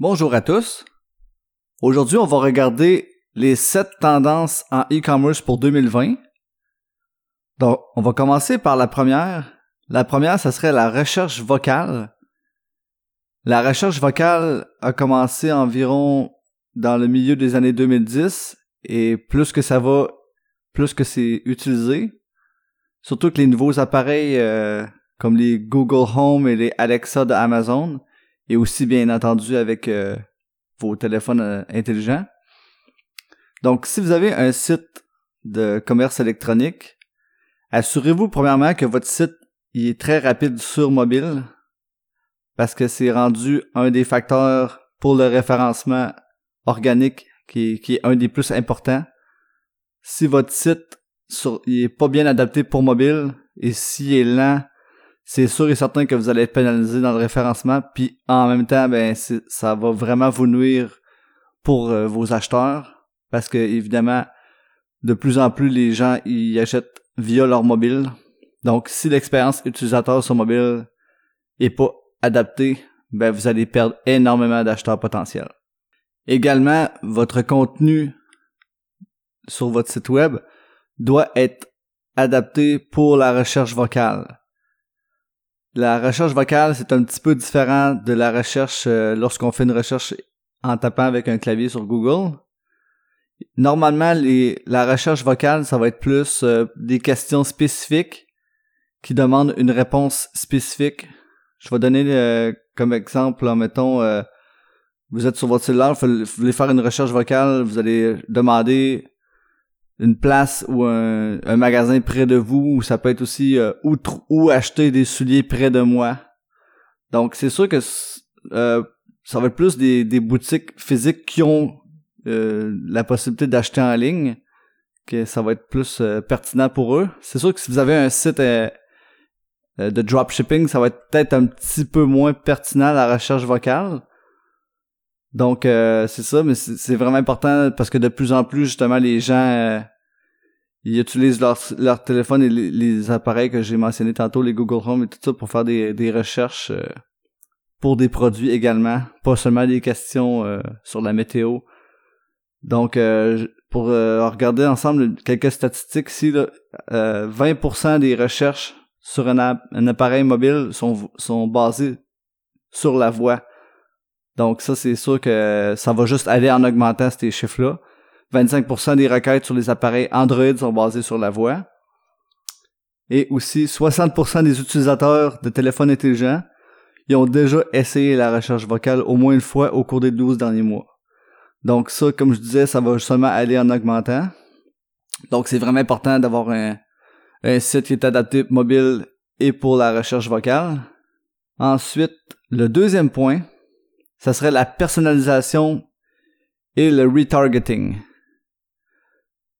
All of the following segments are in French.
Bonjour à tous. Aujourd'hui, on va regarder les 7 tendances en e-commerce pour 2020. Donc, on va commencer par la première. La première, ce serait la recherche vocale. La recherche vocale a commencé environ dans le milieu des années 2010 et plus que ça va, plus que c'est utilisé. Surtout que les nouveaux appareils euh, comme les Google Home et les Alexa de Amazon et aussi bien entendu avec euh, vos téléphones euh, intelligents. Donc, si vous avez un site de commerce électronique, assurez-vous premièrement que votre site il est très rapide sur mobile parce que c'est rendu un des facteurs pour le référencement organique qui, qui est un des plus importants. Si votre site sur, il est pas bien adapté pour mobile et s'il est lent, c'est sûr et certain que vous allez être pénalisé dans le référencement, puis en même temps, ben ça va vraiment vous nuire pour euh, vos acheteurs, parce que évidemment, de plus en plus les gens y achètent via leur mobile. Donc, si l'expérience utilisateur sur mobile est pas adaptée, ben vous allez perdre énormément d'acheteurs potentiels. Également, votre contenu sur votre site web doit être adapté pour la recherche vocale. La recherche vocale, c'est un petit peu différent de la recherche euh, lorsqu'on fait une recherche en tapant avec un clavier sur Google. Normalement, la recherche vocale, ça va être plus euh, des questions spécifiques qui demandent une réponse spécifique. Je vais donner euh, comme exemple, mettons, vous êtes sur votre cellulaire, vous voulez faire une recherche vocale, vous allez demander une place ou un, magasin près de vous, ou ça peut être aussi euh, où, acheter des souliers près de moi. Donc c'est sûr que euh, ça va être plus des, des boutiques physiques qui ont euh, la possibilité d'acheter en ligne, que ça va être plus pertinent pour eux. C'est sûr que si vous avez un site de dropshipping, ça va être peut-être un petit peu moins pertinent la recherche vocale. Donc euh, c'est ça, mais c'est vraiment important parce que de plus en plus justement les gens euh, ils utilisent leur, téléphone et les, appareils que j'ai mentionnés tantôt, les Google Home et tout ça pour faire des, recherches euh, pour des produits également, pas seulement des questions sur la météo. Donc pour regarder ensemble quelques statistiques ici, là, 20% des recherches sur un, un appareil mobile sont, sont basées sur la voix. Donc ça, c'est sûr que ça va juste aller en augmentant ces chiffres-là. 25% des requêtes sur les appareils Android sont basées sur la voix. Et aussi, 60% des utilisateurs de téléphones intelligents ils ont déjà essayé la recherche vocale au moins une fois au cours des 12 derniers mois. Donc ça, comme je disais, ça va seulement aller en augmentant. Donc c'est vraiment important d'avoir un, un site qui est adapté mobile et pour la recherche vocale. Ensuite, le deuxième point, ça serait la personnalisation et le retargeting.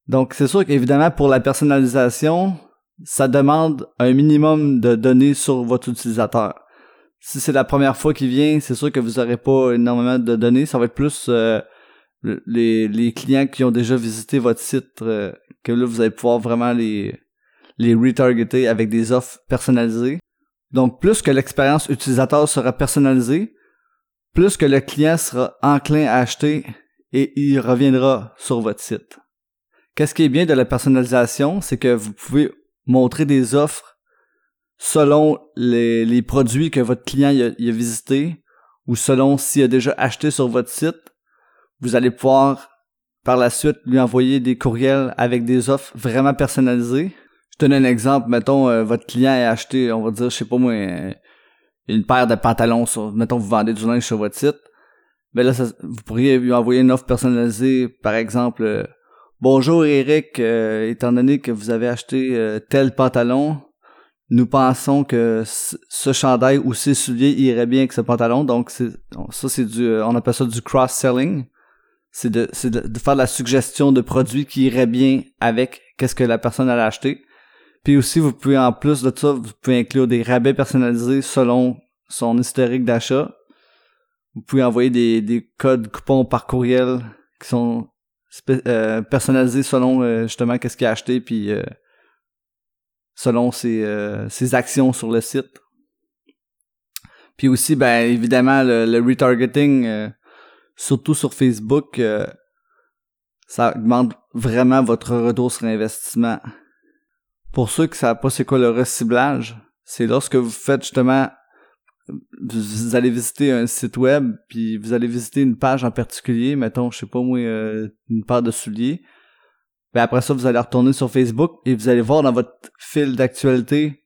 Donc, c'est sûr qu'évidemment, pour la personnalisation, ça demande un minimum de données sur votre utilisateur. Si c'est la première fois qu'il vient, c'est sûr que vous n'aurez pas énormément de données. Ça va être plus euh, les, clients qui ont déjà visité votre site euh, que là, vous allez pouvoir vraiment les, les retargeter avec des offres personnalisées. Donc, plus que l'expérience utilisateur sera personnalisée, plus que le client sera enclin à acheter et il reviendra sur votre site. Qu'est-ce qui est bien de la personnalisation, c'est que vous pouvez montrer des offres selon les, produits que votre client a, a visité ou selon s'il a déjà acheté sur votre site. Vous allez pouvoir par la suite lui envoyer des courriels avec des offres vraiment personnalisées. Je donne un exemple, mettons euh, votre client a acheté, on va dire, je sais pas moi, une paire de pantalons sur, mettons, vous vendez du linge sur votre site, ben là, vous pourriez lui envoyer une offre personnalisée, par exemple, euh, bonjour Eric, euh, étant donné que vous avez acheté euh, tel pantalon, nous pensons que ce chandail ou ces souliers irait bien avec ce pantalon, donc ça c'est du, on appelle ça du cross-selling. C'est de, c'est de, faire la suggestion de produits qui iraient bien avec qu'est-ce que la personne a acheté. Puis aussi, vous pouvez, en plus de ça, vous pouvez inclure des rabais personnalisés selon son historique d'achat. Vous pouvez envoyer des, des codes coupons par courriel qui sont euh, personnalisés selon euh, justement qu'est-ce qu'il a acheté puis euh, selon ses, ses actions sur le site. Puis aussi, ben évidemment, le, retargeting, surtout sur Facebook, euh, ça augmente vraiment votre retour sur investissement. Pour ceux qui savent pas c'est quoi le reciblage, c'est lorsque vous faites justement vous allez visiter un site web puis vous allez visiter une page en particulier, mettons je sais pas moi euh, une paire de souliers. Puis après ça vous allez retourner sur Facebook et vous allez voir dans votre fil d'actualité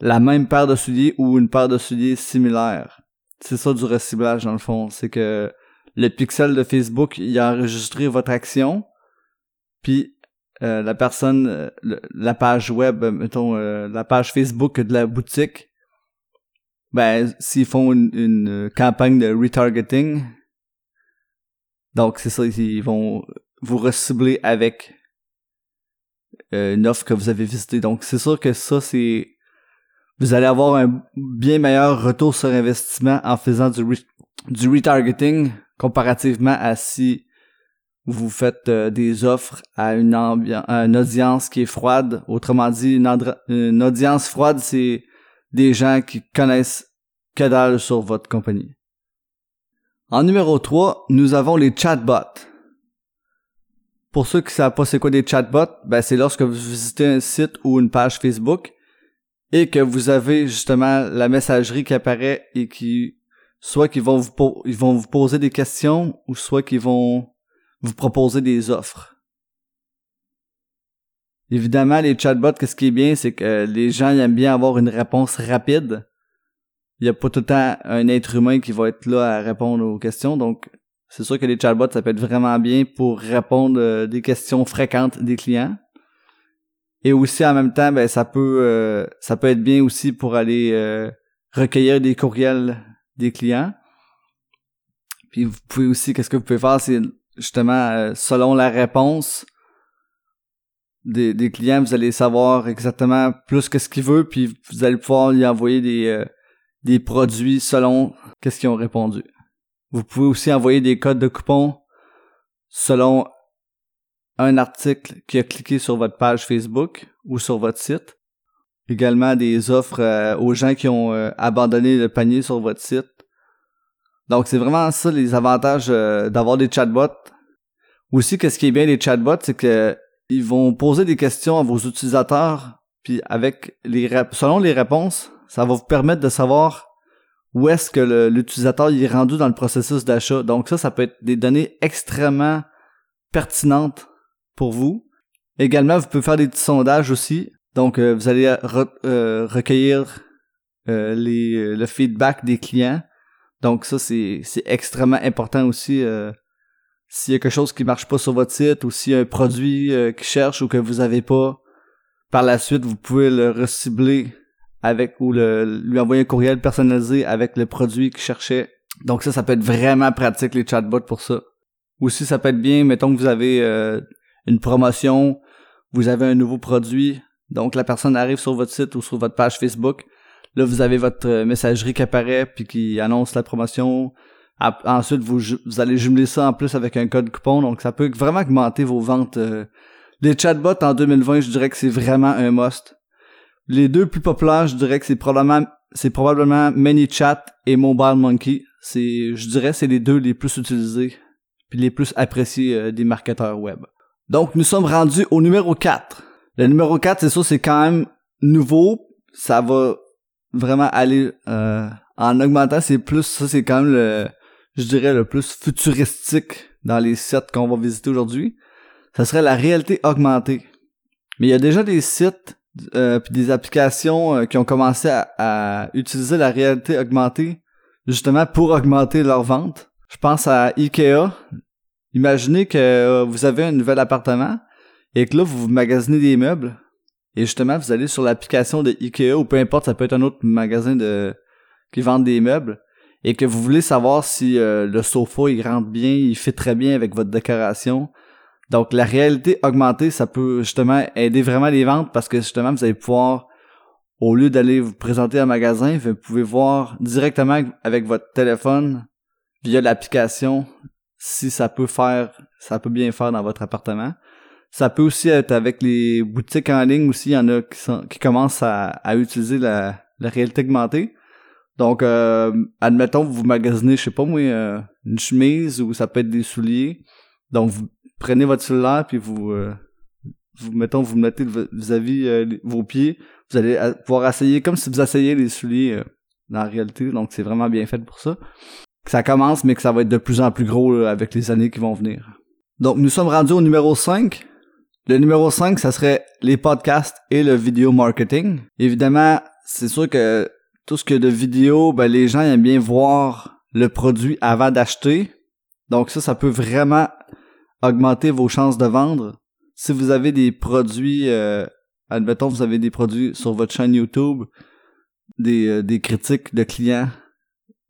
la même paire de souliers ou une paire de souliers similaire. C'est ça du reciblage dans le fond, c'est que le pixel de Facebook, il a enregistré votre action, puis euh, la personne, euh, la page web, mettons, la page Facebook de la boutique, ben, s'ils font une, campagne de retargeting, donc c'est ça, ils vont vous recibler avec une offre que vous avez visitée. Donc c'est sûr que ça, c'est... Vous allez avoir un bien meilleur retour sur investissement en faisant du, du retargeting comparativement à si vous faites euh, des offres à une, une audience qui est froide. Autrement dit, une, audience froide, c'est des gens qui connaissent que dalle sur votre compagnie. En numéro 3, nous avons les chatbots. Pour ceux qui ne savent pas c'est quoi des chatbots, ben c'est lorsque vous visitez un site ou une page Facebook et que vous avez justement la messagerie qui apparaît et qui soit qu'ils vont vous ils vont vous poser des questions ou soit qu'ils vont vous proposer des offres. Évidemment, les chatbots, qu'est-ce qui est bien, c'est que les gens aiment bien avoir une réponse rapide. Il n'y a pas tout le temps un être humain qui va être là à répondre aux questions, donc c'est sûr que les chatbots, ça peut être vraiment bien pour répondre euh, des questions fréquentes des clients. Et aussi en même temps, ben ça peut euh, ça peut être bien aussi pour aller euh, recueillir des courriels des clients. Puis vous pouvez aussi, qu'est-ce que vous pouvez faire, c'est justement, euh, selon la réponse des, clients, vous allez savoir exactement plus que ce qu'ils veulent, puis vous allez pouvoir lui envoyer des, euh, des produits selon qu'est-ce qu'ils ont répondu. Vous pouvez aussi envoyer des codes de coupons selon un article qui a cliqué sur votre page Facebook ou sur votre site également des offres euh, aux gens qui ont euh, abandonné le panier sur votre site. Donc c'est vraiment ça les avantages d'avoir des chatbots. Aussi, qu'est-ce qui est bien des chatbots, c'est que ils vont poser des questions à vos utilisateurs, puis avec les selon les réponses, ça va vous permettre de savoir où est-ce que l'utilisateur est rendu dans le processus d'achat. Donc ça, ça peut être des données extrêmement pertinentes pour vous. Également, vous pouvez faire des petits sondages aussi donc, euh, vous allez euh, recueillir euh, les, le feedback des clients. Donc, ça, c'est, extrêmement important aussi. S'il y a quelque chose qui marche pas sur votre site ou s'il y a un produit qui cherche ou que vous avez pas, par la suite, vous pouvez le recibler avec ou lui envoyer un courriel personnalisé avec le produit qu'il cherchait. Donc ça, ça peut être vraiment pratique les chatbots pour ça. Aussi, ça peut être bien, mettons que vous avez une promotion, vous avez un nouveau produit, donc la personne arrive sur votre site ou sur votre page Facebook. Là, vous avez votre euh, messagerie qui apparaît puis qui annonce la promotion. Ensuite, vous, vous allez jumeler ça en plus avec un code coupon. Donc, ça peut vraiment augmenter vos ventes. Euh. Les chatbots en 2020, je dirais que c'est vraiment un must. Les deux plus populaires, je dirais que c'est probablement c'est probablement ManyChat et Mobile Monkey. C'est, je dirais, c'est les deux les plus utilisés puis les plus appréciés euh, des marketeurs web. Donc, nous sommes rendus au numéro 4. Le numéro 4, c'est ça, c'est quand même nouveau. Ça va vraiment aller euh, en augmentant. C'est plus, ça c'est quand même le, je dirais le plus futuristique dans les sites qu'on va visiter aujourd'hui. Ça serait la réalité augmentée. Mais il y a déjà des sites euh, des applications euh, qui ont commencé à, utiliser la réalité augmentée justement pour augmenter leur vente. Je pense à Ikea. Imaginez que vous avez un nouvel appartement et que là, vous magasinez des meubles, et justement, vous allez sur l'application de Ikea, ou peu importe, ça peut être un autre magasin de qui vend des meubles, et que vous voulez savoir si euh, le sofa, il rentre bien, il fait très bien avec votre décoration. Donc, la réalité augmentée, ça peut justement aider vraiment les ventes, parce que justement, vous allez pouvoir au lieu d'aller vous présenter un magasin, vous pouvez voir directement avec votre téléphone via l'application si ça peut faire, ça peut bien faire dans votre appartement. Ça peut aussi être avec les boutiques en ligne aussi, il y en a qui commencent à, utiliser la, réalité augmentée. Donc, euh, admettons, vous magasinez, je sais pas moi, euh, une chemise ou ça peut être des souliers. Donc, vous prenez votre cellulaire puis vous, euh, vous mettons, vous mettez vis-à-vis vos pieds. Vous allez pouvoir essayer comme si vous essayiez les souliers dans la réalité. Donc, c'est vraiment bien fait pour ça. Que ça commence, mais que ça va être de plus en plus gros avec les années qui vont venir. Donc, nous sommes rendus au numéro 5. Le numéro 5, ça serait les podcasts et le vidéo marketing. Évidemment, c'est sûr que tout ce que de vidéo, ben, les gens aiment bien voir le produit avant d'acheter. Donc ça, ça peut vraiment augmenter vos chances de vendre. Si vous avez des produits, euh, admettons, vous avez des produits sur votre chaîne YouTube, des, euh, des critiques de clients,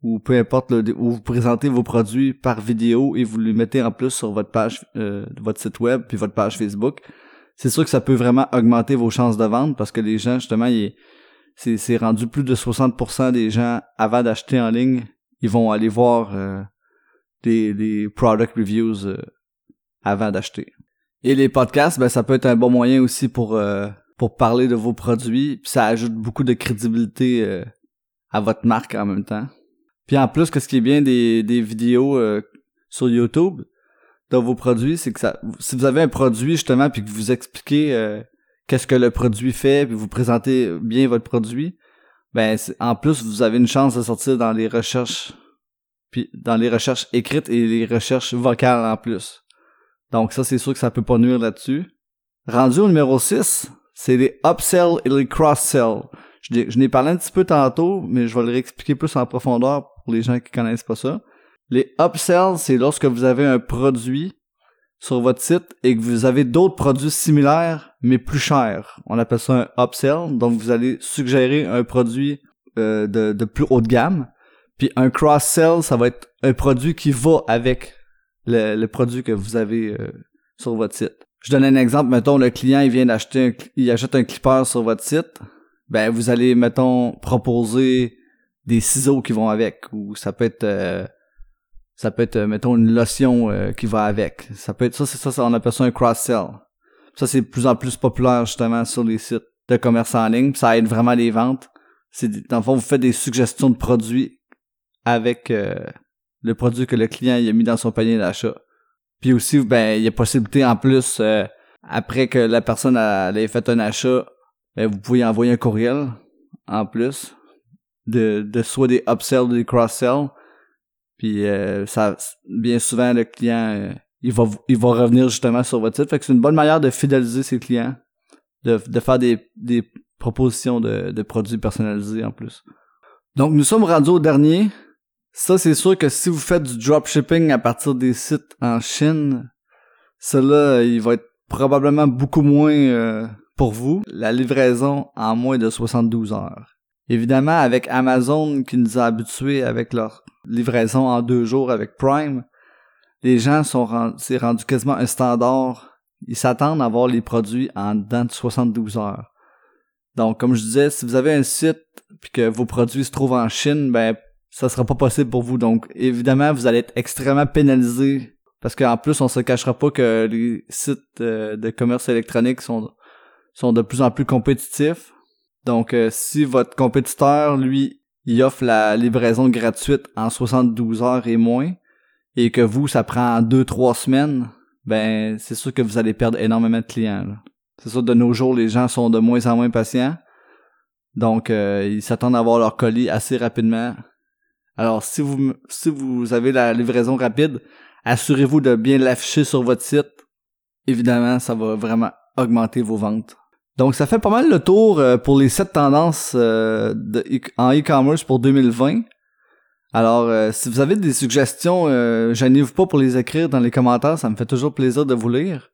ou peu importe, où vous présentez vos produits par vidéo et vous les mettez en plus sur votre page, euh, votre site web, puis votre page Facebook, c'est sûr que ça peut vraiment augmenter vos chances de vente parce que les gens, justement, ils, c'est rendu plus de 60% des gens avant d'acheter en ligne, ils vont aller voir euh, des, product reviews euh, avant d'acheter. Et les podcasts, ben ça peut être un bon moyen aussi pour euh, pour parler de vos produits, puis ça ajoute beaucoup de crédibilité à votre marque en même temps. Puis en plus, que ce qui est bien des, des vidéos sur YouTube de vos produits, c'est que ça, si vous avez un produit justement puis que vous expliquez qu'est-ce que le produit fait, puis vous présentez bien votre produit, ben en plus vous avez une chance de sortir dans les recherches puis dans les recherches écrites et les recherches vocales en plus. Donc ça c'est sûr que ça peut pas nuire là-dessus. Rendu au numéro 6, c'est les upsell et les cross-sell. Je, n'ai parlé un petit peu tantôt, mais je vais le réexpliquer plus en profondeur pour les gens qui connaissent pas ça. Les upsells, c'est lorsque vous avez un produit sur votre site et que vous avez d'autres produits similaires mais plus chers. On appelle ça un upsell. Donc vous allez suggérer un produit euh, de, plus haut de gamme. Puis un cross-sell, ça va être un produit qui va avec le, produit que vous avez euh, sur votre site. Je donne un exemple. Mettons, le client, il vient d'acheter, il achète un clipper sur votre site. Ben, vous allez, mettons, proposer des ciseaux qui vont avec. Ou ça peut être euh, ça peut être, euh, mettons, une lotion euh, qui va avec. Ça peut être ça, c'est ça, on appelle ça un cross-sell. Ça, c'est de plus en plus populaire, justement, sur les sites de commerce en ligne. Ça aide vraiment les ventes. C'est, dans le fond, vous faites des suggestions de produits avec euh, le produit que le client a mis dans son panier d'achat. Puis aussi, ben, il y a possibilité en plus, après que la personne a, ait fait un achat, ben, vous pouvez envoyer un courriel en plus de, de soit des upsells ou des cross-sells puis euh, ça, bien souvent, le client, euh, il va il va revenir justement sur votre site. Fait que c'est une bonne manière de fidéliser ses clients, de, de faire des, des propositions de, de produits personnalisés en plus. Donc nous sommes rendus au dernier. Ça, c'est sûr que si vous faites du dropshipping à partir des sites en Chine, cela, il va être probablement beaucoup moins euh, pour vous. La livraison en moins de 72 heures. Évidemment, avec Amazon qui nous a habitués avec leur livraison en deux jours avec Prime, les gens sont c'est rendu quasiment un standard. Ils s'attendent à avoir les produits en dedans de 72 heures. Donc, comme je disais, si vous avez un site puis que vos produits se trouvent en Chine, ben ça sera pas possible pour vous. Donc, évidemment, vous allez être extrêmement pénalisé parce qu'en plus, on se cachera pas que les sites euh, de commerce électronique sont sont de plus en plus compétitifs. Donc, euh, si votre compétiteur, lui, il offre la livraison gratuite en 72 heures et moins, et que vous, ça prend 2-3 semaines, ben, c'est sûr que vous allez perdre énormément de clients. C'est sûr, de nos jours, les gens sont de moins en moins patients. Donc, euh, ils s'attendent à avoir leur colis assez rapidement. Alors, si vous, si vous avez la livraison rapide, assurez-vous de bien l'afficher sur votre site. Évidemment, ça va vraiment augmenter vos ventes. Donc, ça fait pas mal le tour euh, pour les sept tendances euh, de, en e-commerce pour 2020. Alors, euh, si vous avez des suggestions, euh, gênez-vous pas pour les écrire dans les commentaires. Ça me fait toujours plaisir de vous lire.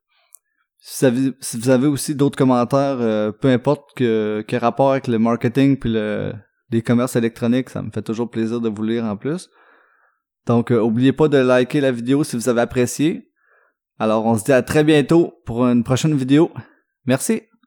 Si vous avez, si vous avez aussi d'autres commentaires, peu importe que, que rapport avec le marketing puis le, les commerces électroniques, ça me fait toujours plaisir de vous lire en plus. Donc, oubliez pas de liker la vidéo si vous avez apprécié. Alors, on se dit à très bientôt pour une prochaine vidéo. Merci.